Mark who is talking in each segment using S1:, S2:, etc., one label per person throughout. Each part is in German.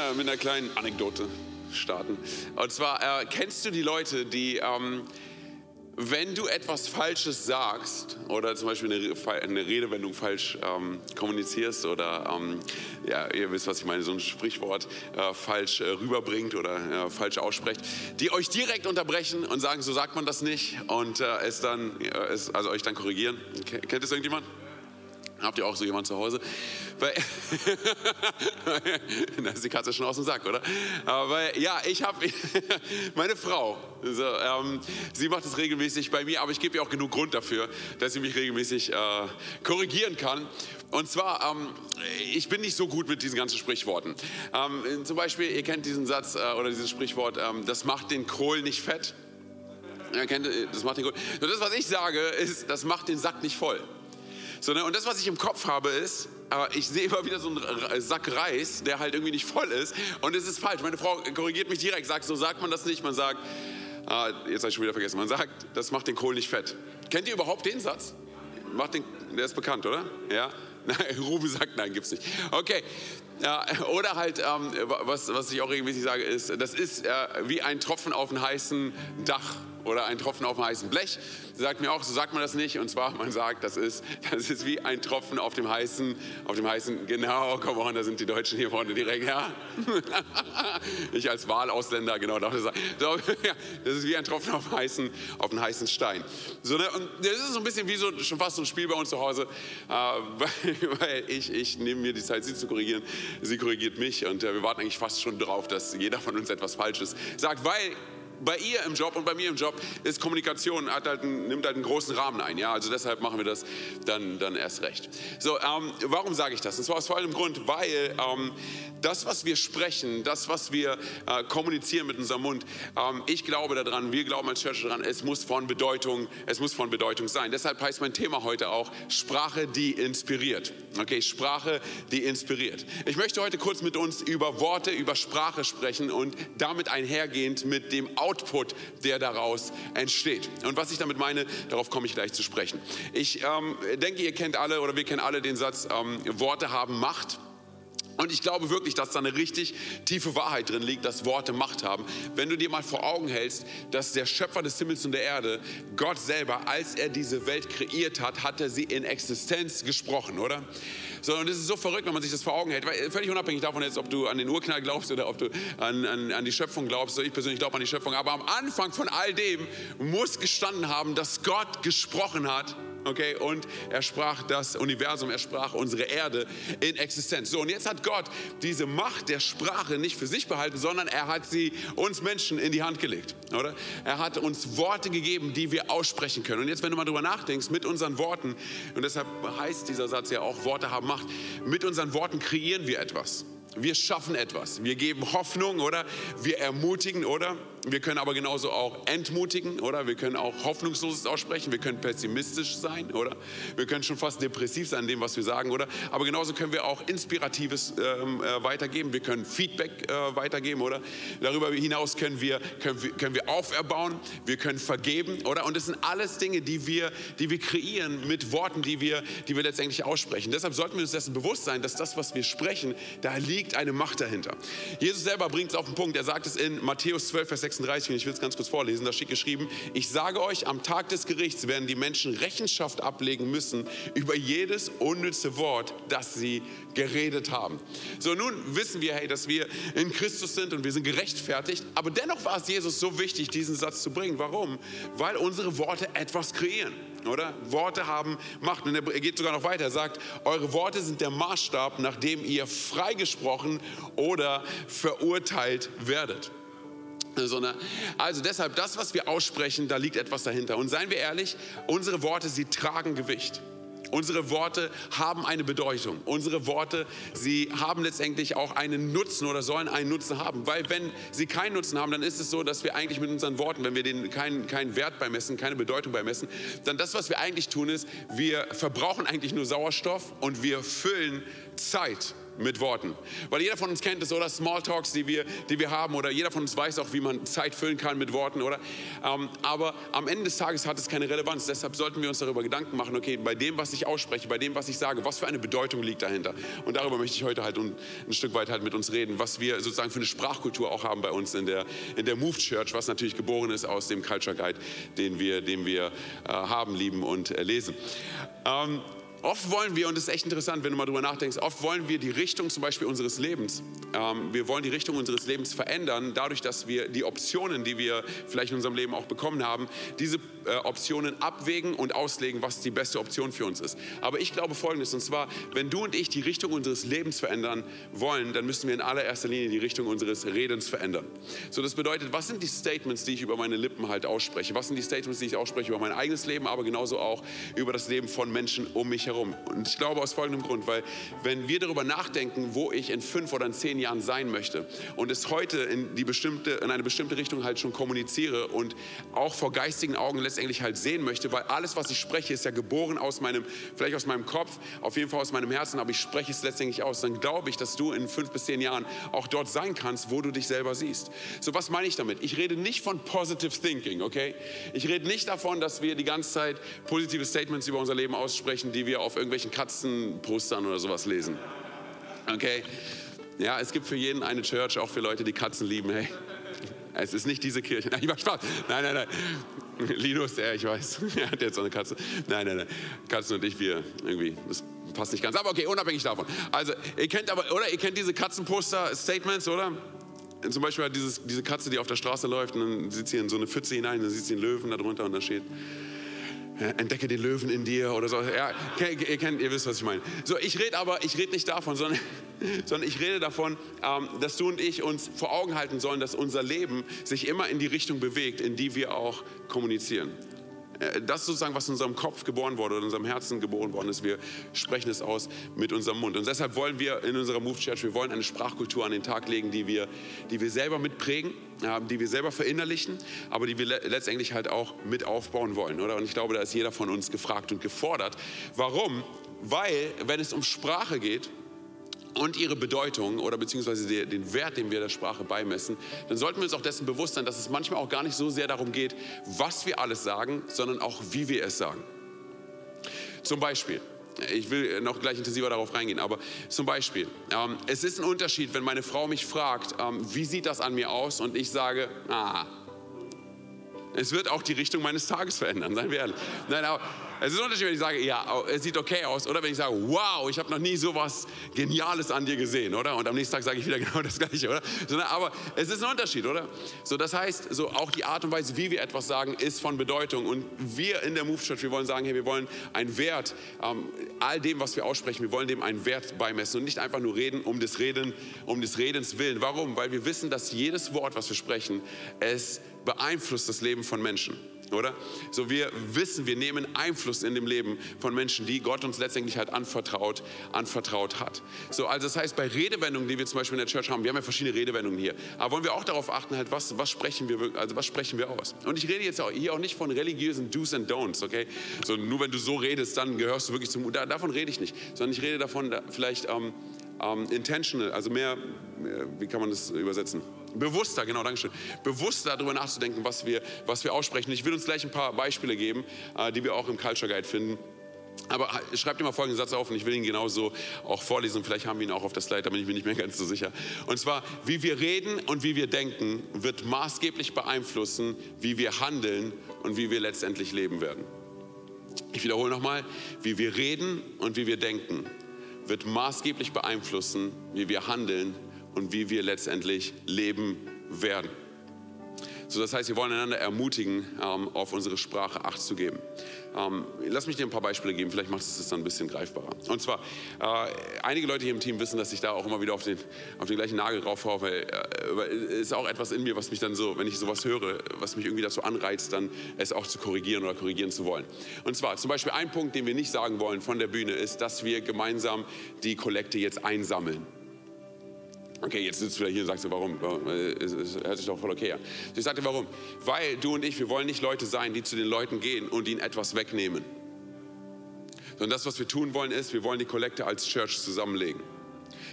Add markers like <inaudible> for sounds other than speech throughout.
S1: gerne mit einer kleinen Anekdote starten. Und zwar, äh, kennst du die Leute, die, ähm, wenn du etwas Falsches sagst oder zum Beispiel eine, eine Redewendung falsch ähm, kommunizierst oder, ähm, ja, ihr wisst, was ich meine, so ein Sprichwort äh, falsch äh, rüberbringt oder äh, falsch aussprecht, die euch direkt unterbrechen und sagen, so sagt man das nicht und äh, es dann, es, also euch dann korrigieren. Kennt es irgendjemand? Habt ihr auch so jemanden zu Hause? Weil, da ist die Katze schon aus dem Sack, oder? Aber ja, ich habe <laughs> meine Frau, so, ähm, sie macht es regelmäßig bei mir, aber ich gebe ihr auch genug Grund dafür, dass sie mich regelmäßig äh, korrigieren kann. Und zwar, ähm, ich bin nicht so gut mit diesen ganzen Sprichworten. Ähm, zum Beispiel, ihr kennt diesen Satz äh, oder dieses Sprichwort, ähm, das macht den Kohl nicht fett. Ihr kennt, das macht den Kohl. So, das, was ich sage, ist, das macht den Sack nicht voll. So, ne? Und das, was ich im Kopf habe, ist, ich sehe immer wieder so einen Sack Reis, der halt irgendwie nicht voll ist. Und es ist falsch. Meine Frau korrigiert mich direkt, sagt, so sagt man das nicht. Man sagt, ah, jetzt habe ich schon wieder vergessen, man sagt, das macht den Kohl nicht fett. Kennt ihr überhaupt den Satz? Macht den, der ist bekannt, oder? Ja? <laughs> Nein, Ruben sagt, nein, gibt's nicht. Okay. Ja, oder halt, ähm, was, was ich auch regelmäßig sage, ist, das ist äh, wie ein Tropfen auf einem heißen Dach oder ein Tropfen auf dem heißen Blech. Sagt mir auch, so sagt man das nicht. Und zwar, man sagt, das ist, das ist wie ein Tropfen auf dem heißen, auf dem heißen, genau, komm on, da sind die Deutschen hier vorne direkt, ja. <laughs> Ich als Wahlausländer, genau, darf ich sagen. <laughs> Das ist wie ein Tropfen auf, heißen, auf einen heißen Stein. So, ne, und das ist so ein bisschen wie so, schon fast so ein Spiel bei uns zu Hause, äh, weil, <laughs> weil ich, ich nehme mir die Zeit, sie zu korrigieren. Sie korrigiert mich und äh, wir warten eigentlich fast schon drauf, dass jeder von uns etwas Falsches sagt, weil bei ihr im Job und bei mir im Job ist Kommunikation, hat halt einen, nimmt halt einen großen Rahmen ein. Ja? Also deshalb machen wir das dann, dann erst recht. So, ähm, warum sage ich das? Und zwar aus folgendem Grund, weil ähm, das, was wir sprechen, das, was wir äh, kommunizieren mit unserem Mund, ähm, ich glaube daran, wir glauben als Church daran, es muss von Bedeutung, es muss von Bedeutung sein. Deshalb heißt mein Thema heute auch Sprache, die inspiriert. Okay, Sprache, die inspiriert. Ich möchte heute kurz mit uns über Worte, über Sprache sprechen und damit einhergehend mit dem Output, der daraus entsteht. Und was ich damit meine, darauf komme ich gleich zu sprechen. Ich ähm, denke, ihr kennt alle oder wir kennen alle den Satz, ähm, Worte haben Macht. Und ich glaube wirklich, dass da eine richtig tiefe Wahrheit drin liegt, dass Worte Macht haben. Wenn du dir mal vor Augen hältst, dass der Schöpfer des Himmels und der Erde, Gott selber, als er diese Welt kreiert hat, hat er sie in Existenz gesprochen, oder? So, und es ist so verrückt, wenn man sich das vor Augen hält. Weil, völlig unabhängig davon jetzt, ob du an den Urknall glaubst oder ob du an, an, an die Schöpfung glaubst. Ich persönlich glaube an die Schöpfung. Aber am Anfang von all dem muss gestanden haben, dass Gott gesprochen hat Okay, und er sprach das Universum, er sprach unsere Erde in Existenz. So, und jetzt hat Gott diese Macht der Sprache nicht für sich behalten, sondern er hat sie uns Menschen in die Hand gelegt, oder? Er hat uns Worte gegeben, die wir aussprechen können. Und jetzt, wenn du mal drüber nachdenkst, mit unseren Worten, und deshalb heißt dieser Satz ja auch, Worte haben Macht, mit unseren Worten kreieren wir etwas. Wir schaffen etwas. Wir geben Hoffnung, oder? Wir ermutigen, oder? Wir können aber genauso auch entmutigen, oder? Wir können auch Hoffnungsloses aussprechen. Wir können pessimistisch sein, oder? Wir können schon fast depressiv sein in dem, was wir sagen, oder? Aber genauso können wir auch Inspiratives ähm, äh, weitergeben. Wir können Feedback äh, weitergeben, oder? Darüber hinaus können wir, können, wir, können wir auferbauen. Wir können vergeben, oder? Und das sind alles Dinge, die wir, die wir kreieren mit Worten, die wir, die wir letztendlich aussprechen. Deshalb sollten wir uns dessen bewusst sein, dass das, was wir sprechen, da liegt eine Macht dahinter. Jesus selber bringt es auf den Punkt. Er sagt es in Matthäus 12, Vers 6. 36, und ich will es ganz kurz vorlesen, da steht geschrieben, ich sage euch, am Tag des Gerichts werden die Menschen Rechenschaft ablegen müssen über jedes unnütze Wort, das sie geredet haben. So, nun wissen wir, hey, dass wir in Christus sind und wir sind gerechtfertigt, aber dennoch war es Jesus so wichtig, diesen Satz zu bringen. Warum? Weil unsere Worte etwas kreieren oder? Worte haben Macht. Und er geht sogar noch weiter. Er sagt, eure Worte sind der Maßstab, nach dem ihr freigesprochen oder verurteilt werdet sondern also deshalb das, was wir aussprechen, da liegt etwas dahinter. Und seien wir ehrlich, unsere Worte, sie tragen Gewicht. Unsere Worte haben eine Bedeutung. Unsere Worte, sie haben letztendlich auch einen Nutzen oder sollen einen Nutzen haben. Weil wenn sie keinen Nutzen haben, dann ist es so, dass wir eigentlich mit unseren Worten, wenn wir denen keinen, keinen Wert beimessen, keine Bedeutung beimessen, dann das, was wir eigentlich tun, ist, wir verbrauchen eigentlich nur Sauerstoff und wir füllen Zeit mit Worten. Weil jeder von uns kennt es, oder? Smalltalks, die wir, die wir haben, oder jeder von uns weiß auch, wie man Zeit füllen kann mit Worten, oder? Ähm, aber am Ende des Tages hat es keine Relevanz. Deshalb sollten wir uns darüber Gedanken machen, okay, bei dem, was ich ausspreche, bei dem, was ich sage, was für eine Bedeutung liegt dahinter? Und darüber möchte ich heute halt ein, ein Stück weit halt mit uns reden, was wir sozusagen für eine Sprachkultur auch haben bei uns in der, in der Move Church, was natürlich geboren ist aus dem Culture Guide, den wir, den wir äh, haben, lieben und äh, lesen. Ähm, Oft wollen wir, und das ist echt interessant, wenn du mal drüber nachdenkst, oft wollen wir die Richtung zum Beispiel unseres Lebens, ähm, wir wollen die Richtung unseres Lebens verändern, dadurch, dass wir die Optionen, die wir vielleicht in unserem Leben auch bekommen haben, diese äh, Optionen abwägen und auslegen, was die beste Option für uns ist. Aber ich glaube Folgendes, und zwar, wenn du und ich die Richtung unseres Lebens verändern wollen, dann müssen wir in allererster Linie die Richtung unseres Redens verändern. So, das bedeutet, was sind die Statements, die ich über meine Lippen halt ausspreche? Was sind die Statements, die ich ausspreche über mein eigenes Leben, aber genauso auch über das Leben von Menschen um mich herum? Herum. Und ich glaube aus folgendem Grund, weil wenn wir darüber nachdenken, wo ich in fünf oder in zehn Jahren sein möchte und es heute in, die bestimmte, in eine bestimmte Richtung halt schon kommuniziere und auch vor geistigen Augen letztendlich halt sehen möchte, weil alles, was ich spreche, ist ja geboren aus meinem, vielleicht aus meinem Kopf, auf jeden Fall aus meinem Herzen, aber ich spreche es letztendlich aus, dann glaube ich, dass du in fünf bis zehn Jahren auch dort sein kannst, wo du dich selber siehst. So, was meine ich damit? Ich rede nicht von Positive Thinking, okay? Ich rede nicht davon, dass wir die ganze Zeit positive Statements über unser Leben aussprechen, die wir auf irgendwelchen Katzenpostern oder sowas lesen. Okay? Ja, es gibt für jeden eine Church, auch für Leute, die Katzen lieben. Hey, es ist nicht diese Kirche. <laughs> Nein, ich mach Spaß. Nein, nein, nein. Linus, ja, ich weiß, <laughs> er hat jetzt so eine Katze. Nein, nein, nein. Katzen und ich, wir irgendwie, das passt nicht ganz. Aber okay, unabhängig davon. Also, ihr kennt aber, oder? Ihr kennt diese Katzenposter-Statements, oder? Zum Beispiel dieses, diese Katze, die auf der Straße läuft und dann sieht sie in so eine Pfütze hinein, dann sieht sie einen Löwen darunter und da steht, entdecke den Löwen in dir oder so. Ja, ihr, kennt, ihr wisst, was ich meine. So, ich rede aber, ich rede nicht davon, sondern, <laughs> sondern ich rede davon, ähm, dass du und ich uns vor Augen halten sollen, dass unser Leben sich immer in die Richtung bewegt, in die wir auch kommunizieren. Äh, das ist sozusagen, was in unserem Kopf geboren wurde, in unserem Herzen geboren worden ist. Wir sprechen es aus mit unserem Mund. Und deshalb wollen wir in unserer Move Church, wir wollen eine Sprachkultur an den Tag legen, die wir, die wir selber mitprägen, die wir selber verinnerlichen, aber die wir letztendlich halt auch mit aufbauen wollen. Oder? Und ich glaube, da ist jeder von uns gefragt und gefordert. Warum? Weil, wenn es um Sprache geht, und ihre Bedeutung oder beziehungsweise den Wert, den wir der Sprache beimessen, dann sollten wir uns auch dessen bewusst sein, dass es manchmal auch gar nicht so sehr darum geht, was wir alles sagen, sondern auch wie wir es sagen. Zum Beispiel, ich will noch gleich intensiver darauf reingehen, aber zum Beispiel, ähm, es ist ein Unterschied, wenn meine Frau mich fragt, ähm, wie sieht das an mir aus und ich sage, ah, es wird auch die Richtung meines Tages verändern, seien wir ehrlich. Nein, aber es ist ein Unterschied, wenn ich sage, ja, es sieht okay aus, oder wenn ich sage, wow, ich habe noch nie so was Geniales an dir gesehen, oder? Und am nächsten Tag sage ich wieder <laughs> genau das Gleiche, oder? Aber es ist ein Unterschied, oder? So, das heißt, so auch die Art und Weise, wie wir etwas sagen, ist von Bedeutung. Und wir in der Move Church, wir wollen sagen, hey, wir wollen einen Wert, ähm, all dem, was wir aussprechen, wir wollen dem einen Wert beimessen und nicht einfach nur reden um des Reden, um des Redens willen. Warum? Weil wir wissen, dass jedes Wort, was wir sprechen, es beeinflusst das Leben von Menschen oder? So wir wissen, wir nehmen Einfluss in dem Leben von Menschen, die Gott uns letztendlich halt anvertraut, anvertraut hat. So, also das heißt, bei Redewendungen, die wir zum Beispiel in der Church haben, wir haben ja verschiedene Redewendungen hier, aber wollen wir auch darauf achten, halt, was, was sprechen wir, also was sprechen wir aus? Und ich rede jetzt auch, hier auch nicht von religiösen Do's and Don'ts, okay? So, nur wenn du so redest, dann gehörst du wirklich zum, da, davon rede ich nicht, sondern ich rede davon, da, vielleicht ähm, ähm, intentional, also mehr, wie kann man das übersetzen? Bewusster, genau, Dankeschön. Bewusster darüber nachzudenken, was wir, was wir aussprechen. Ich will uns gleich ein paar Beispiele geben, äh, die wir auch im Culture Guide finden. Aber schreibt dir mal folgenden Satz auf und ich will ihn genauso auch vorlesen. Vielleicht haben wir ihn auch auf der Slide, da bin ich mir nicht mehr ganz so sicher. Und zwar, wie wir reden und wie wir denken, wird maßgeblich beeinflussen, wie wir handeln und wie wir letztendlich leben werden. Ich wiederhole nochmal, wie wir reden und wie wir denken, wird maßgeblich beeinflussen, wie wir handeln und wie wir letztendlich leben werden. So, das heißt, wir wollen einander ermutigen, ähm, auf unsere Sprache Acht zu geben. Ähm, lass mich dir ein paar Beispiele geben, vielleicht macht es das dann ein bisschen greifbarer. Und zwar, äh, einige Leute hier im Team wissen, dass ich da auch immer wieder auf den, auf den gleichen Nagel raufhaue, weil äh, es ist auch etwas in mir, was mich dann so, wenn ich sowas höre, was mich irgendwie dazu anreizt, dann es auch zu korrigieren oder korrigieren zu wollen. Und zwar, zum Beispiel ein Punkt, den wir nicht sagen wollen von der Bühne, ist, dass wir gemeinsam die Kollekte jetzt einsammeln. Okay, jetzt sitzt du wieder hier und sagst du, warum? Es, hört sich doch voll okay an. Ich sagte, warum? Weil du und ich, wir wollen nicht Leute sein, die zu den Leuten gehen und ihnen etwas wegnehmen. Sondern das, was wir tun wollen, ist, wir wollen die Kollekte als Church zusammenlegen.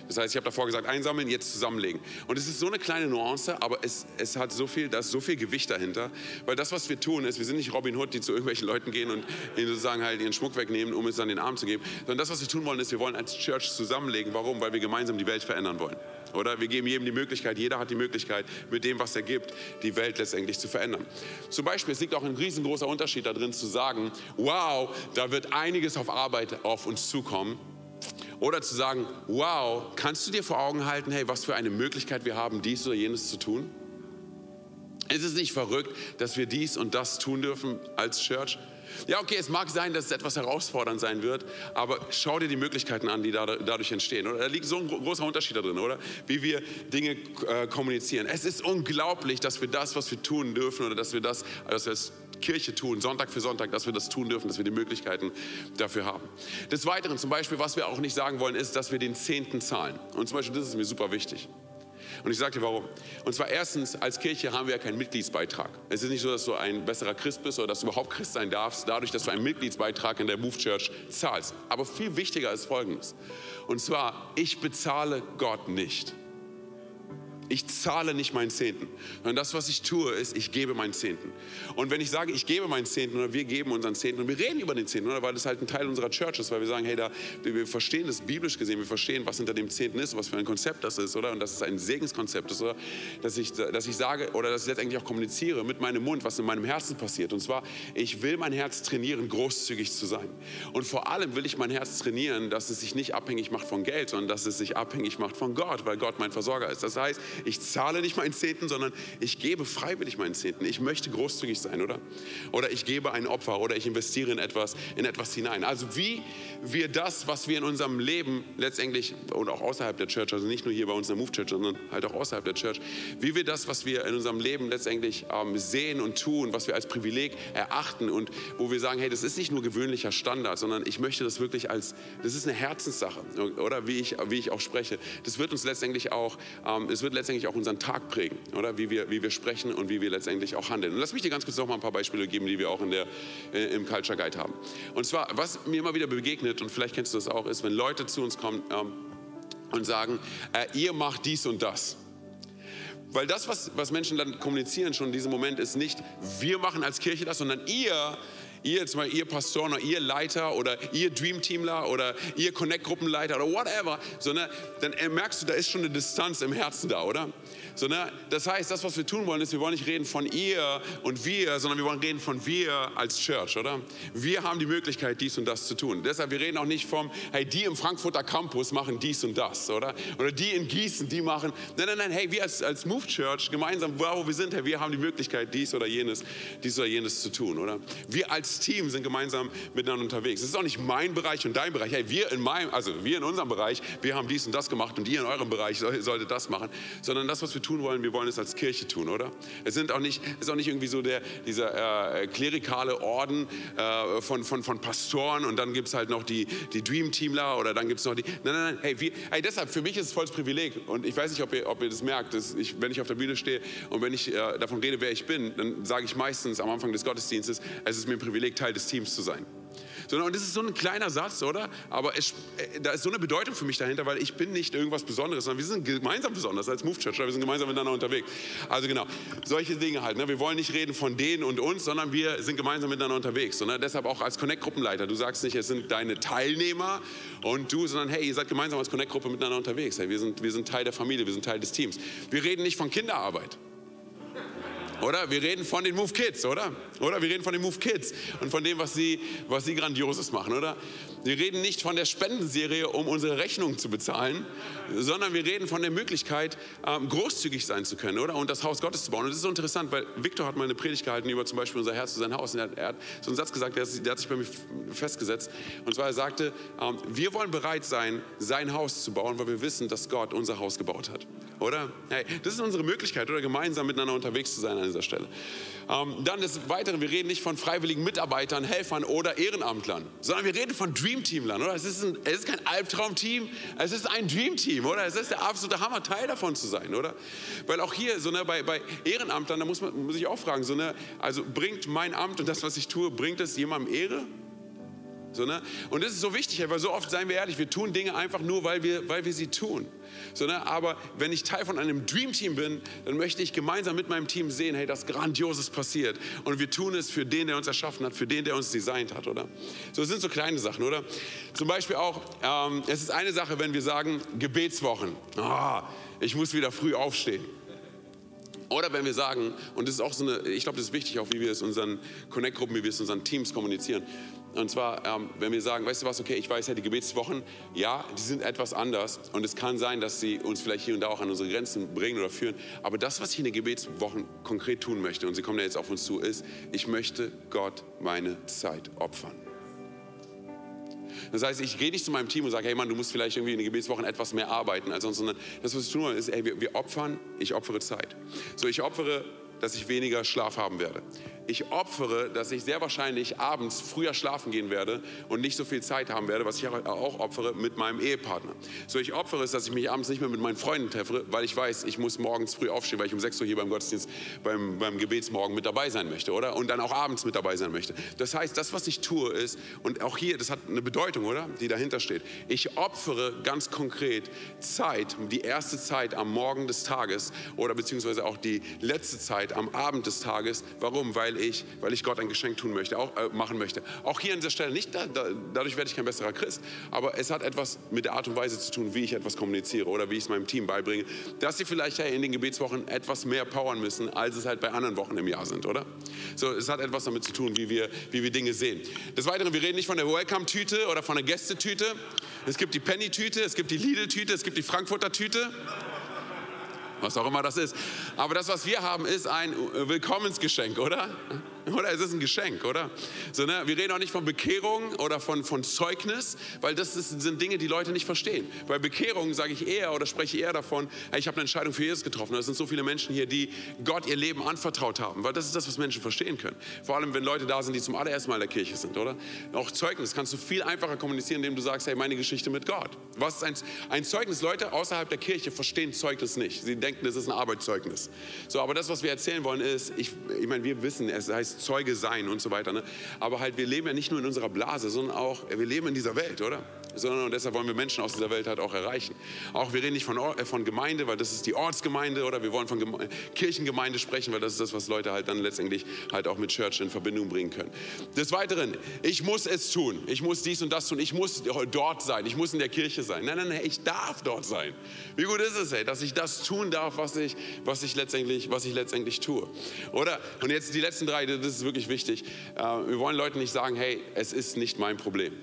S1: Das heißt, ich habe davor gesagt, einsammeln, jetzt zusammenlegen. Und es ist so eine kleine Nuance, aber es, es hat so viel, da ist so viel Gewicht dahinter. Weil das, was wir tun, ist, wir sind nicht Robin Hood, die zu irgendwelchen Leuten gehen und ihnen sozusagen halt ihren Schmuck wegnehmen, um es dann den Arm zu geben. Sondern das, was wir tun wollen, ist, wir wollen als Church zusammenlegen. Warum? Weil wir gemeinsam die Welt verändern wollen. Oder wir geben jedem die Möglichkeit, jeder hat die Möglichkeit, mit dem, was er gibt, die Welt letztendlich zu verändern. Zum Beispiel, es liegt auch ein riesengroßer Unterschied darin zu sagen, wow, da wird einiges auf Arbeit auf uns zukommen. Oder zu sagen, wow, kannst du dir vor Augen halten, hey, was für eine Möglichkeit wir haben, dies oder jenes zu tun? Ist es nicht verrückt, dass wir dies und das tun dürfen als Church? Ja, okay, es mag sein, dass es etwas herausfordernd sein wird, aber schau dir die Möglichkeiten an, die dadurch entstehen. Oder? Da liegt so ein großer Unterschied darin, oder? Wie wir Dinge äh, kommunizieren. Es ist unglaublich, dass wir das, was wir tun dürfen, oder dass wir das, dass wir als Kirche tun, Sonntag für Sonntag, dass wir das tun dürfen, dass wir die Möglichkeiten dafür haben. Des Weiteren, zum Beispiel, was wir auch nicht sagen wollen, ist, dass wir den Zehnten zahlen. Und zum Beispiel, das ist mir super wichtig. Und ich dir warum. Und zwar erstens, als Kirche haben wir ja keinen Mitgliedsbeitrag. Es ist nicht so, dass du ein besserer Christ bist oder dass du überhaupt Christ sein darfst, dadurch, dass du einen Mitgliedsbeitrag in der Move Church zahlst. Aber viel wichtiger ist Folgendes. Und zwar, ich bezahle Gott nicht. Ich zahle nicht meinen Zehnten, sondern das, was ich tue, ist, ich gebe meinen Zehnten. Und wenn ich sage, ich gebe meinen Zehnten oder wir geben unseren Zehnten und wir reden über den Zehnten, oder weil das halt ein Teil unserer Church ist, weil wir sagen, hey, da, wir verstehen das biblisch gesehen, wir verstehen, was hinter dem Zehnten ist, was für ein Konzept das ist, oder? Und dass es ein Segenskonzept ist, oder? Dass ich, dass ich sage, oder dass ich letztendlich auch kommuniziere mit meinem Mund, was in meinem Herzen passiert. Und zwar, ich will mein Herz trainieren, großzügig zu sein. Und vor allem will ich mein Herz trainieren, dass es sich nicht abhängig macht von Geld, sondern dass es sich abhängig macht von Gott, weil Gott mein Versorger ist. Das heißt, ich zahle nicht meinen Zehnten, sondern ich gebe freiwillig meinen Zehnten. Ich möchte großzügig sein, oder? Oder ich gebe ein Opfer oder ich investiere in etwas, in etwas hinein. Also wie wir das, was wir in unserem Leben letztendlich und auch außerhalb der Church, also nicht nur hier bei uns in der Move Church, sondern halt auch außerhalb der Church, wie wir das, was wir in unserem Leben letztendlich ähm, sehen und tun, was wir als Privileg erachten und wo wir sagen, hey, das ist nicht nur gewöhnlicher Standard, sondern ich möchte das wirklich als, das ist eine Herzenssache, oder wie ich, wie ich auch spreche. Das wird uns letztendlich auch, ähm, es wird letztendlich auch unser unseren Tag prägen, oder? Wie wir, wie wir sprechen und wie wir letztendlich auch handeln. Und lass mich dir ganz kurz noch mal ein paar Beispiele geben, die wir auch in der, äh, im Culture Guide haben. Und zwar, was mir immer wieder begegnet, und vielleicht kennst du das auch, ist, wenn Leute zu uns kommen ähm, und sagen, äh, ihr macht dies und das. Weil das, was, was Menschen dann kommunizieren schon in diesem Moment, ist nicht, wir machen als Kirche das, sondern ihr ihr zum Beispiel, ihr Pastoren oder ihr Leiter oder ihr Dream-Teamler oder ihr Connect-Gruppenleiter oder whatever, sondern dann merkst du, da ist schon eine Distanz im Herzen da, oder? So, ne? Das heißt, das, was wir tun wollen, ist, wir wollen nicht reden von ihr und wir, sondern wir wollen reden von wir als Church, oder? Wir haben die Möglichkeit, dies und das zu tun. Deshalb, wir reden auch nicht vom, hey, die im Frankfurter Campus machen dies und das, oder? Oder die in Gießen, die machen, nein, nein, nein, hey, wir als, als Move Church gemeinsam, wo wir sind, hey, wir haben die Möglichkeit, dies oder jenes, dies oder jenes zu tun, oder? Wir als Team sind gemeinsam miteinander unterwegs. Es ist auch nicht mein Bereich und dein Bereich. Hey, wir in meinem, also wir in unserem Bereich, wir haben dies und das gemacht und ihr in eurem Bereich solltet das machen, sondern das, was wir tun wollen, wir wollen es als Kirche tun, oder? Es sind auch nicht, ist auch nicht irgendwie so der, dieser äh, klerikale Orden äh, von, von, von Pastoren und dann gibt es halt noch die, die Dream-Teamler oder dann gibt es noch die, nein, nein, nein, hey, wir, hey, deshalb, für mich ist es volles Privileg und ich weiß nicht, ob ihr, ob ihr das merkt, dass ich, wenn ich auf der Bühne stehe und wenn ich äh, davon rede, wer ich bin, dann sage ich meistens am Anfang des Gottesdienstes, es ist mir ein Privileg, Teil des Teams zu sein. Sondern, und das ist so ein kleiner Satz, oder? Aber es, äh, da ist so eine Bedeutung für mich dahinter, weil ich bin nicht irgendwas Besonderes, sondern wir sind gemeinsam besonders als Move Church, wir sind gemeinsam miteinander unterwegs. Also genau, solche Dinge halt. Ne? Wir wollen nicht reden von denen und uns, sondern wir sind gemeinsam miteinander unterwegs. Und, ne? Deshalb auch als Connect-Gruppenleiter, du sagst nicht, es sind deine Teilnehmer und du, sondern hey, ihr seid gemeinsam als Connect-Gruppe miteinander unterwegs. Hey, wir, sind, wir sind Teil der Familie, wir sind Teil des Teams. Wir reden nicht von Kinderarbeit. Oder? Wir reden von den Move Kids, oder? Oder wir reden von den Move Kids und von dem, was sie, was sie Grandioses machen, oder? Wir reden nicht von der Spendenserie, um unsere Rechnungen zu bezahlen, sondern wir reden von der Möglichkeit, ähm, großzügig sein zu können, oder? Und das Haus Gottes zu bauen. Und das ist so interessant, weil Viktor hat mal eine Predigt gehalten über zum Beispiel unser Herz zu sein Haus. Und er, hat so einen Satz gesagt, der, der, hat sich bei mir festgesetzt. Und zwar, er sagte, ähm, wir wollen bereit sein, sein Haus zu bauen, weil wir wissen, dass Gott unser Haus gebaut hat. Oder? Hey, das ist unsere Möglichkeit, oder gemeinsam miteinander unterwegs zu sein an dieser Stelle. Ähm, dann des Weiteren, wir reden nicht von freiwilligen Mitarbeitern, Helfern oder Ehrenamtlern, sondern wir reden von Dreamteamlern, oder? Es ist, ein, es ist kein Albtraumteam, es ist ein Dreamteam, oder? Es ist der absolute Hammer, Teil davon zu sein, oder? Weil auch hier, so ne, bei, bei Ehrenamtlern, da muss man muss ich auch fragen, so ne, also bringt mein Amt und das, was ich tue, bringt es jemandem Ehre? So, ne? Und das ist so wichtig, weil so oft, seien wir ehrlich, wir tun Dinge einfach nur, weil wir, weil wir sie tun. So, ne? Aber wenn ich Teil von einem Dream Team bin, dann möchte ich gemeinsam mit meinem Team sehen, hey, das Grandioses passiert. Und wir tun es für den, der uns erschaffen hat, für den, der uns designt hat, oder? So, das sind so kleine Sachen, oder? Zum Beispiel auch, ähm, es ist eine Sache, wenn wir sagen, Gebetswochen. Oh, ich muss wieder früh aufstehen. Oder wenn wir sagen, und das ist auch so eine, ich glaube, das ist wichtig, auch wie wir es unseren Connect-Gruppen, wie wir es unseren Teams kommunizieren. Und zwar, ähm, wenn wir sagen, weißt du was, okay, ich weiß ja, die Gebetswochen, ja, die sind etwas anders. Und es kann sein, dass sie uns vielleicht hier und da auch an unsere Grenzen bringen oder führen. Aber das, was ich in den Gebetswochen konkret tun möchte, und sie kommen ja jetzt auf uns zu, ist, ich möchte Gott meine Zeit opfern. Das heißt, ich gehe nicht zu meinem Team und sage, hey Mann, du musst vielleicht irgendwie in den Gebetswochen etwas mehr arbeiten als sonst, sondern das, was ich tun ist, ey, wir, wir opfern, ich opfere Zeit. So, ich opfere dass ich weniger Schlaf haben werde. Ich opfere, dass ich sehr wahrscheinlich abends früher schlafen gehen werde und nicht so viel Zeit haben werde, was ich auch opfere mit meinem Ehepartner. So, ich opfere es, dass ich mich abends nicht mehr mit meinen Freunden treffe, weil ich weiß, ich muss morgens früh aufstehen, weil ich um 6 Uhr hier beim Gottesdienst, beim, beim Gebetsmorgen mit dabei sein möchte, oder? Und dann auch abends mit dabei sein möchte. Das heißt, das, was ich tue, ist, und auch hier, das hat eine Bedeutung, oder? Die dahinter steht. Ich opfere ganz konkret Zeit, die erste Zeit am Morgen des Tages oder beziehungsweise auch die letzte Zeit am Abend des Tages. Warum? Weil ich, weil ich Gott ein Geschenk tun möchte, auch äh, machen möchte. Auch hier an dieser Stelle nicht, da, da, dadurch werde ich kein besserer Christ, aber es hat etwas mit der Art und Weise zu tun, wie ich etwas kommuniziere oder wie ich es meinem Team beibringe, dass sie vielleicht in den Gebetswochen etwas mehr powern müssen, als es halt bei anderen Wochen im Jahr sind, oder? So, es hat etwas damit zu tun, wie wir, wie wir Dinge sehen. Des Weiteren, wir reden nicht von der Welcome-Tüte oder von der Gästetüte. Es gibt die Penny-Tüte, es gibt die Lidl-Tüte, es gibt die Frankfurter Tüte was auch immer das ist. Aber das, was wir haben, ist ein Willkommensgeschenk, oder? Oder es ist ein Geschenk, oder? So, ne? Wir reden auch nicht von Bekehrung oder von, von Zeugnis, weil das ist, sind Dinge, die Leute nicht verstehen. Bei Bekehrung sage ich eher oder spreche eher davon, ich habe eine Entscheidung für Jesus getroffen. Es sind so viele Menschen hier, die Gott ihr Leben anvertraut haben, weil das ist das, was Menschen verstehen können. Vor allem, wenn Leute da sind, die zum allerersten Mal in der Kirche sind, oder? Auch Zeugnis kannst du viel einfacher kommunizieren, indem du sagst, hey, meine Geschichte mit Gott. Was ist ein, ein Zeugnis? Leute außerhalb der Kirche verstehen Zeugnis nicht. Sie denken, es ist ein Arbeitszeugnis. So, aber das, was wir erzählen wollen, ist, ich, ich meine, wir wissen, es heißt Zeuge sein und so weiter. Ne? Aber halt, wir leben ja nicht nur in unserer Blase, sondern auch, wir leben in dieser Welt, oder? Sondern und deshalb wollen wir Menschen aus dieser Welt halt auch erreichen. Auch wir reden nicht von, äh, von Gemeinde, weil das ist die Ortsgemeinde, oder wir wollen von Geme Kirchengemeinde sprechen, weil das ist das, was Leute halt dann letztendlich halt auch mit Church in Verbindung bringen können. Des Weiteren, ich muss es tun. Ich muss dies und das tun. Ich muss dort sein. Ich muss in der Kirche sein. Nein, nein, nein, ich darf dort sein. Wie gut ist es, ey, dass ich das tun darf, was ich, was ich, letztendlich, was ich letztendlich tue. Oder? Und jetzt die letzten drei, das ist wirklich wichtig. Äh, wir wollen Leuten nicht sagen, hey, es ist nicht mein Problem.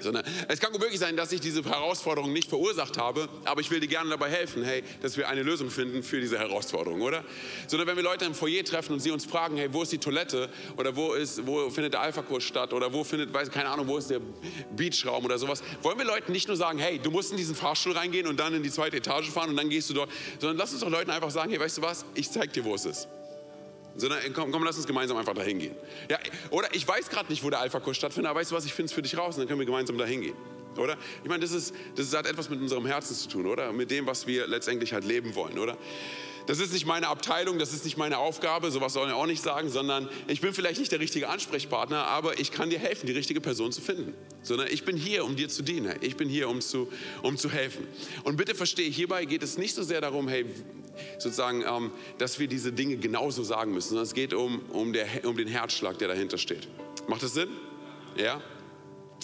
S1: Sondern es kann wirklich sein, dass ich diese Herausforderung nicht verursacht habe, aber ich will dir gerne dabei helfen, hey, dass wir eine Lösung finden für diese Herausforderung, oder? Sondern wenn wir Leute im Foyer treffen und sie uns fragen, hey, wo ist die Toilette oder wo, ist, wo findet der Alpha-Kurs statt oder wo findet, weiß keine Ahnung, wo ist der Beachraum oder sowas, wollen wir Leuten nicht nur sagen, hey, du musst in diesen Fahrstuhl reingehen und dann in die zweite Etage fahren und dann gehst du dort, sondern lass uns doch Leuten einfach sagen, hey, weißt du was, ich zeig dir, wo es ist sondern komm, komm, lass uns gemeinsam einfach dahin gehen. Ja, oder ich weiß gerade nicht, wo der Alpha-Kurs stattfindet, aber weißt du was, ich finde es für dich raus und dann können wir gemeinsam dahin gehen. Oder? Ich meine, das, ist, das hat etwas mit unserem Herzen zu tun, oder? Mit dem, was wir letztendlich halt leben wollen, oder? Das ist nicht meine Abteilung, das ist nicht meine Aufgabe, sowas soll ich auch nicht sagen, sondern ich bin vielleicht nicht der richtige Ansprechpartner, aber ich kann dir helfen, die richtige Person zu finden. Sondern ich bin hier, um dir zu dienen. Ich bin hier, um zu, um zu helfen. Und bitte verstehe, hierbei geht es nicht so sehr darum, hey, sozusagen, ähm, dass wir diese Dinge genauso sagen müssen, sondern es geht um, um, der, um den Herzschlag, der dahinter steht. Macht das Sinn? Ja?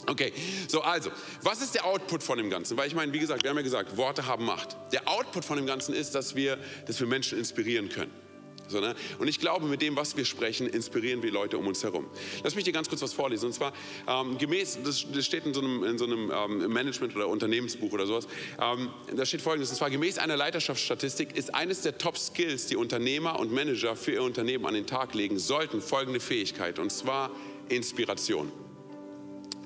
S1: Okay, so also, was ist der Output von dem Ganzen? Weil ich meine, wie gesagt, wir haben ja gesagt, Worte haben Macht. Der Output von dem Ganzen ist, dass wir, dass wir Menschen inspirieren können. So, ne? Und ich glaube, mit dem, was wir sprechen, inspirieren wir Leute um uns herum. Lass mich dir ganz kurz was vorlesen. Und zwar ähm, gemäß, das, das, steht in so einem, in so einem ähm, Management- oder Unternehmensbuch oder sowas, ähm, da steht folgendes, und zwar gemäß einer Leiterschaftsstatistik ist eines der Top-Skills, die Unternehmer und Manager für ihr Unternehmen an den Tag legen sollten, folgende Fähigkeit, und zwar Inspiration.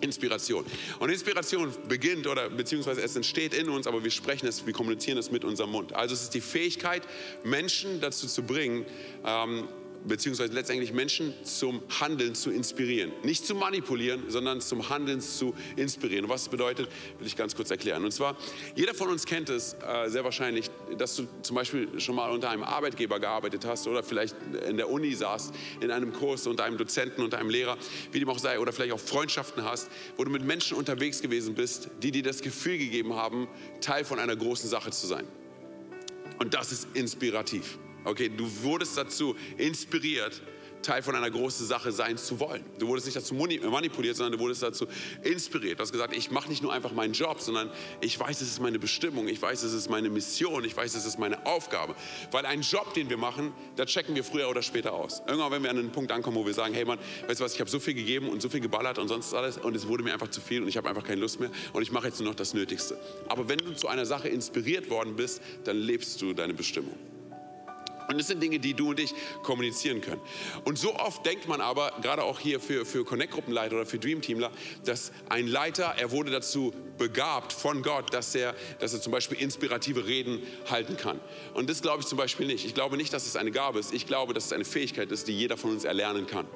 S1: Inspiration. Und Inspiration beginnt oder beziehungsweise es entsteht in uns, aber wir sprechen es, wir kommunizieren es mit unserem Mund. Also es ist die Fähigkeit, Menschen dazu zu bringen, ähm, beziehungsweise letztendlich Menschen zum Handeln zu inspirieren. Nicht zu manipulieren, sondern zum Handeln zu inspirieren. Und was das bedeutet, will ich ganz kurz erklären. Und zwar, jeder von uns kennt es äh, sehr wahrscheinlich, dass du zum Beispiel schon mal unter einem Arbeitgeber gearbeitet hast oder vielleicht in der Uni saßt, in einem Kurs unter einem Dozenten, unter einem Lehrer, wie dem auch sei, oder vielleicht auch Freundschaften hast, wo du mit Menschen unterwegs gewesen bist, die dir das Gefühl gegeben haben, Teil von einer großen Sache zu sein. Und das ist inspirativ. Okay, du wurdest dazu inspiriert, Teil von einer großen Sache sein zu wollen. Du wurdest nicht dazu manipuliert, sondern du wurdest dazu inspiriert. Du hast gesagt, ich mache nicht nur einfach meinen Job, sondern ich weiß, es ist meine Bestimmung, ich weiß, es ist meine Mission, ich weiß, es ist meine Aufgabe. Weil einen Job, den wir machen, da checken wir früher oder später aus. Irgendwann, wenn wir an einen Punkt ankommen, wo wir sagen, hey Mann, weißt du was, ich habe so viel gegeben und so viel geballert und sonst alles und es wurde mir einfach zu viel und ich habe einfach keine Lust mehr und ich mache jetzt nur noch das Nötigste. Aber wenn du zu einer Sache inspiriert worden bist, dann lebst du deine Bestimmung. Und das sind Dinge, die du und ich kommunizieren können. Und so oft denkt man aber, gerade auch hier für, für Connect-Gruppenleiter oder für Dream-Teamler, dass ein Leiter, er wurde dazu begabt von Gott, dass er, dass er zum Beispiel inspirative Reden halten kann. Und das glaube ich zum Beispiel nicht. Ich glaube nicht, dass es eine Gabe ist. Ich glaube, dass es eine Fähigkeit ist, die jeder von uns erlernen kann.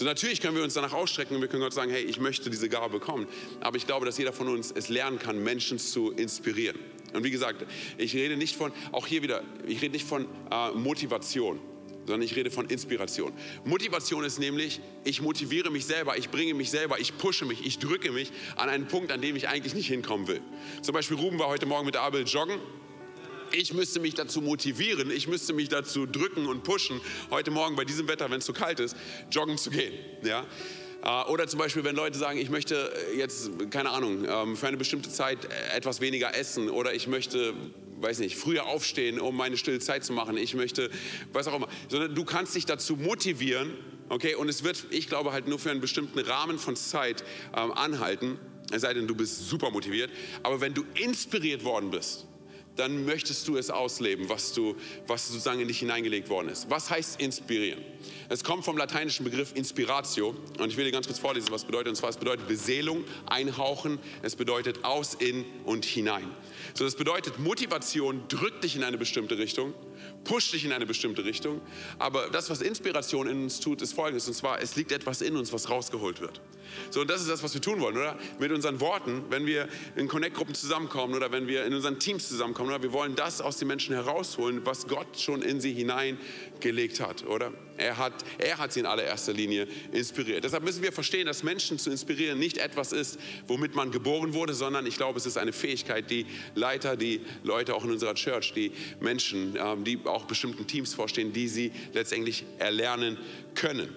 S1: So natürlich können wir uns danach ausstrecken und wir können Gott sagen, hey, ich möchte diese Gabe bekommen. Aber ich glaube, dass jeder von uns es lernen kann, Menschen zu inspirieren. Und wie gesagt, ich rede nicht von, auch hier wieder, ich rede nicht von äh, Motivation, sondern ich rede von Inspiration. Motivation ist nämlich, ich motiviere mich selber, ich bringe mich selber, ich pushe mich, ich drücke mich an einen Punkt, an dem ich eigentlich nicht hinkommen will. Zum Beispiel Ruben war heute Morgen mit Abel joggen ich müsste mich dazu motivieren, ich müsste mich dazu drücken und pushen, heute Morgen bei diesem Wetter, wenn es zu kalt ist, joggen zu gehen. Ja? Äh, oder zum Beispiel, wenn Leute sagen, ich möchte jetzt, keine Ahnung, ähm, für eine bestimmte Zeit etwas weniger essen oder ich möchte, weiß nicht, früher aufstehen, um meine stille Zeit zu machen. Ich möchte, was auch immer. Sondern du kannst dich dazu motivieren, okay, und es wird, ich glaube, halt nur für einen bestimmten Rahmen von Zeit ähm, anhalten, es sei denn, du bist super motiviert. Aber wenn du inspiriert worden bist, dann möchtest du es ausleben, was, du, was sozusagen in dich hineingelegt worden ist. Was heißt inspirieren? Es kommt vom lateinischen Begriff Inspiratio und ich will dir ganz kurz vorlesen, was es bedeutet. Und zwar, es bedeutet Beseelung, einhauchen, es bedeutet aus, in und hinein. So, das bedeutet, Motivation drückt dich in eine bestimmte Richtung, pusht dich in eine bestimmte Richtung. Aber das, was Inspiration in uns tut, ist folgendes. Und zwar, es liegt etwas in uns, was rausgeholt wird. So, und das ist das, was wir tun wollen, oder? Mit unseren Worten, wenn wir in Connect-Gruppen zusammenkommen oder wenn wir in unseren Teams zusammenkommen, oder? Wir wollen das aus den Menschen herausholen, was Gott schon in sie hineingelegt hat, oder? Er hat, er hat sie in allererster Linie inspiriert. Deshalb müssen wir verstehen, dass Menschen zu inspirieren nicht etwas ist, womit man geboren wurde, sondern ich glaube, es ist eine Fähigkeit, die Leiter, die Leute auch in unserer Church, die Menschen, ähm, die auch bestimmten Teams vorstehen, die sie letztendlich erlernen können.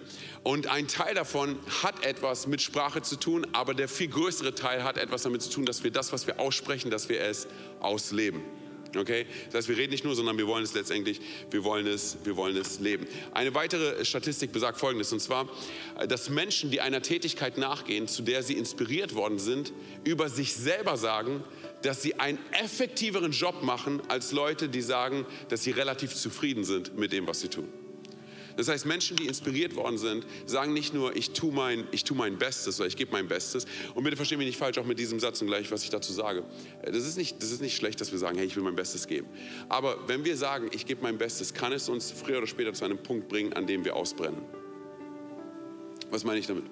S1: Und ein Teil davon hat etwas mit Sprache zu tun, aber der viel größere Teil hat etwas damit zu tun, dass wir das, was wir aussprechen, dass wir es ausleben. Okay? Das heißt, wir reden nicht nur, sondern wir wollen es letztendlich, wir wollen es, wir wollen es leben. Eine weitere Statistik besagt Folgendes, und zwar, dass Menschen, die einer Tätigkeit nachgehen, zu der sie inspiriert worden sind, über sich selber sagen, dass sie einen effektiveren Job machen als Leute, die sagen, dass sie relativ zufrieden sind mit dem, was sie tun. Das heißt, Menschen, die inspiriert worden sind, sagen nicht nur, ich tue mein, ich tu mein Bestes oder ich gebe mein Bestes. Und bitte verstehen mich nicht falsch, auch mit diesem Satz und gleich, was ich dazu sage. Das ist, nicht, das ist nicht schlecht, dass wir sagen, hey, ich will mein Bestes geben. Aber wenn wir sagen, ich gebe mein Bestes, kann es uns früher oder später zu einem Punkt bringen, an dem wir ausbrennen. Was meine ich damit?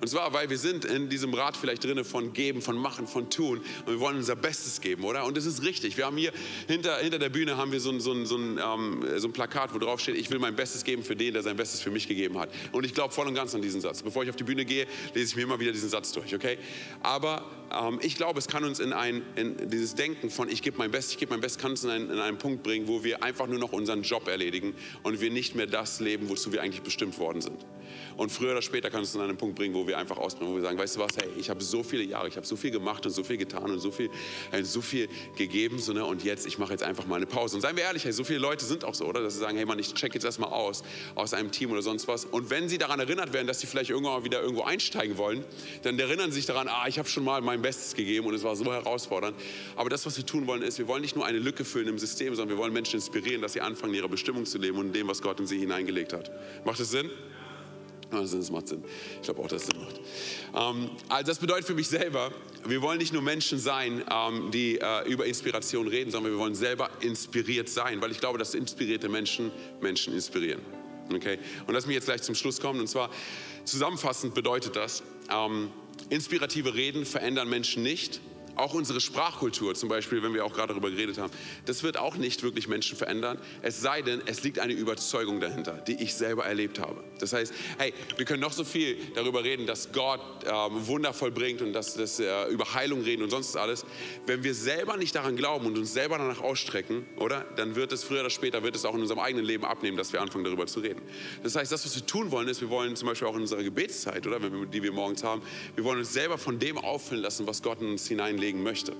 S1: Und zwar, weil wir sind in diesem Rad vielleicht drinne von geben, von machen, von tun und wir wollen unser Bestes geben, oder? Und das ist richtig. Wir haben hier hinter, hinter der Bühne haben wir so ein, so, ein, so, ein, ähm, so ein Plakat, wo drauf steht, ich will mein Bestes geben für den, der sein Bestes für mich gegeben hat. Und ich glaube voll und ganz an diesen Satz. Bevor ich auf die Bühne gehe, lese ich mir immer wieder diesen Satz durch, okay? Aber ähm, ich glaube, es kann uns in, ein, in dieses Denken von ich gebe mein Bestes, ich gebe mein Bestes, kann uns in, ein, in einen Punkt bringen, wo wir einfach nur noch unseren Job erledigen und wir nicht mehr das leben, wozu wir eigentlich bestimmt worden sind. Und früher oder später kann es an einen Punkt bringen, wo wir einfach ausbringen, wo wir sagen, weißt du was, hey, ich habe so viele Jahre, ich habe so viel gemacht und so viel getan und so viel, äh, so viel gegeben, so, ne, und jetzt, ich mache jetzt einfach mal eine Pause. Und seien wir ehrlich, hey, so viele Leute sind auch so, oder? Dass sie sagen, hey Mann, ich check jetzt erstmal aus, aus einem Team oder sonst was. Und wenn sie daran erinnert werden, dass sie vielleicht irgendwann mal wieder irgendwo einsteigen wollen, dann erinnern sie sich daran, ah, ich habe schon mal mein Bestes gegeben und es war so herausfordernd. Aber das, was wir tun wollen, ist, wir wollen nicht nur eine Lücke füllen im System, sondern wir wollen Menschen inspirieren, dass sie anfangen, ihre Bestimmung zu leben und dem, was Gott in sie hineingelegt hat. Macht das Sinn? Das macht Sinn. Ich glaube auch, dass es Sinn macht. Ähm, also das bedeutet für mich selber, wir wollen nicht nur Menschen sein, ähm, die äh, über Inspiration reden, sondern wir wollen selber inspiriert sein, weil ich glaube, dass inspirierte Menschen Menschen inspirieren. Okay? Und lass mich jetzt gleich zum Schluss kommen. Und zwar zusammenfassend bedeutet das, ähm, inspirative Reden verändern Menschen nicht, auch unsere Sprachkultur, zum Beispiel, wenn wir auch gerade darüber geredet haben, das wird auch nicht wirklich Menschen verändern, es sei denn, es liegt eine Überzeugung dahinter, die ich selber erlebt habe. Das heißt, hey, wir können noch so viel darüber reden, dass Gott ähm, Wunder vollbringt und dass, dass äh, über Heilung reden und sonst alles. Wenn wir selber nicht daran glauben und uns selber danach ausstrecken, oder, dann wird es früher oder später, wird es auch in unserem eigenen Leben abnehmen, dass wir anfangen darüber zu reden. Das heißt, das, was wir tun wollen, ist, wir wollen zum Beispiel auch in unserer Gebetszeit, oder, die wir morgens haben, wir wollen uns selber von dem auffüllen lassen, was Gott in uns hineinlegt legen möchte.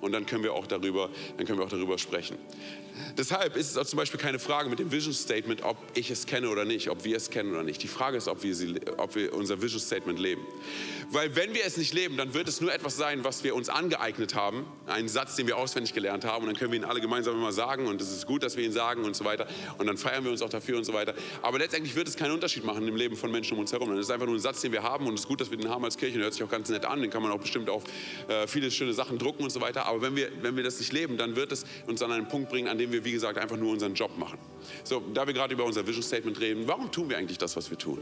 S1: Und dann können wir auch darüber, dann können wir auch darüber sprechen. Deshalb ist es auch zum Beispiel keine Frage mit dem Vision Statement, ob ich es kenne oder nicht, ob wir es kennen oder nicht. Die Frage ist, ob wir, sie, ob wir unser Vision Statement leben. Weil wenn wir es nicht leben, dann wird es nur etwas sein, was wir uns angeeignet haben, einen Satz, den wir auswendig gelernt haben, und dann können wir ihn alle gemeinsam immer sagen und es ist gut, dass wir ihn sagen und so weiter. Und dann feiern wir uns auch dafür und so weiter. Aber letztendlich wird es keinen Unterschied machen im Leben von Menschen um uns herum. Dann ist es einfach nur ein Satz, den wir haben und es ist gut, dass wir den haben als Kirche. Und hört sich auch ganz nett an. Den kann man auch bestimmt auf äh, viele schöne Sachen drucken und so weiter. Aber wenn wir, wenn wir das nicht leben, dann wird es uns an einen Punkt bringen, an dem wir, wie gesagt, einfach nur unseren Job machen. So, da wir gerade über unser Vision Statement reden, warum tun wir eigentlich das, was wir tun?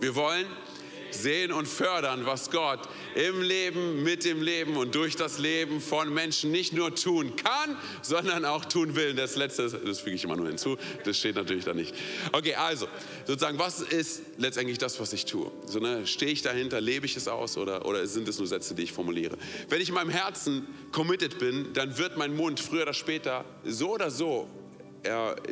S1: Wir wollen sehen und fördern, was Gott im Leben, mit dem Leben und durch das Leben von Menschen nicht nur tun kann, sondern auch tun will. Das letzte, das füge ich immer nur hinzu, das steht natürlich da nicht. Okay, also, sozusagen, was ist letztendlich das, was ich tue? So, ne, stehe ich dahinter, lebe ich es aus oder, oder sind es nur Sätze, die ich formuliere? Wenn ich in meinem Herzen committed bin, dann wird mein Mund früher oder später so oder so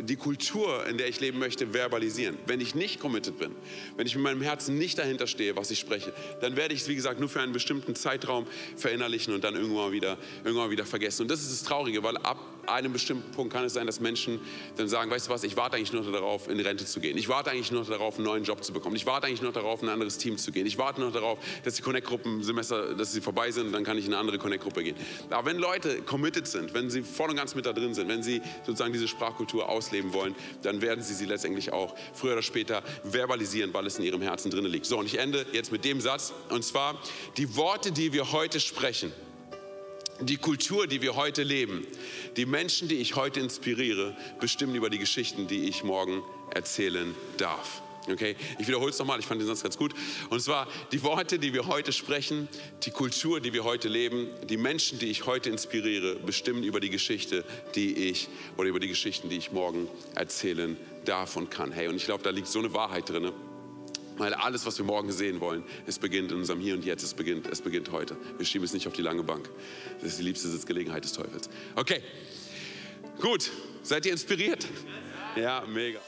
S1: die Kultur, in der ich leben möchte, verbalisieren. Wenn ich nicht committed bin, wenn ich mit meinem Herzen nicht dahinter stehe, was ich spreche, dann werde ich es, wie gesagt, nur für einen bestimmten Zeitraum verinnerlichen und dann irgendwann wieder, irgendwann wieder vergessen. Und das ist das Traurige, weil ab einem bestimmten Punkt kann es sein, dass Menschen dann sagen, weißt du was, ich warte eigentlich nur darauf, in Rente zu gehen. Ich warte eigentlich nur darauf, einen neuen Job zu bekommen. Ich warte eigentlich nur darauf, in ein anderes Team zu gehen. Ich warte nur darauf, dass die Connect-Gruppensemester, dass sie vorbei sind und dann kann ich in eine andere Connect-Gruppe gehen. Aber wenn Leute committed sind, wenn sie voll und ganz mit da drin sind, wenn sie sozusagen diese Sprachkultur ausleben wollen, dann werden sie sie letztendlich auch früher oder später verbalisieren, weil es in ihrem Herzen drin liegt. So, und ich ende jetzt mit dem Satz, und zwar, die Worte, die wir heute sprechen, die Kultur, die wir heute leben, die Menschen, die ich heute inspiriere, bestimmen über die Geschichten, die ich morgen erzählen darf. Okay, ich wiederhole es nochmal, ich fand den Satz ganz gut. Und zwar die Worte, die wir heute sprechen, die Kultur, die wir heute leben, die Menschen, die ich heute inspiriere, bestimmen über die Geschichte, die ich oder über die Geschichten, die ich morgen erzählen darf und kann. Hey, und ich glaube, da liegt so eine Wahrheit drin. Weil alles, was wir morgen sehen wollen, es beginnt in unserem Hier und Jetzt, es beginnt, es beginnt heute. Wir schieben es nicht auf die lange Bank. Das ist die liebste Sitzgelegenheit des Teufels. Okay, gut. Seid ihr inspiriert? Ja, mega.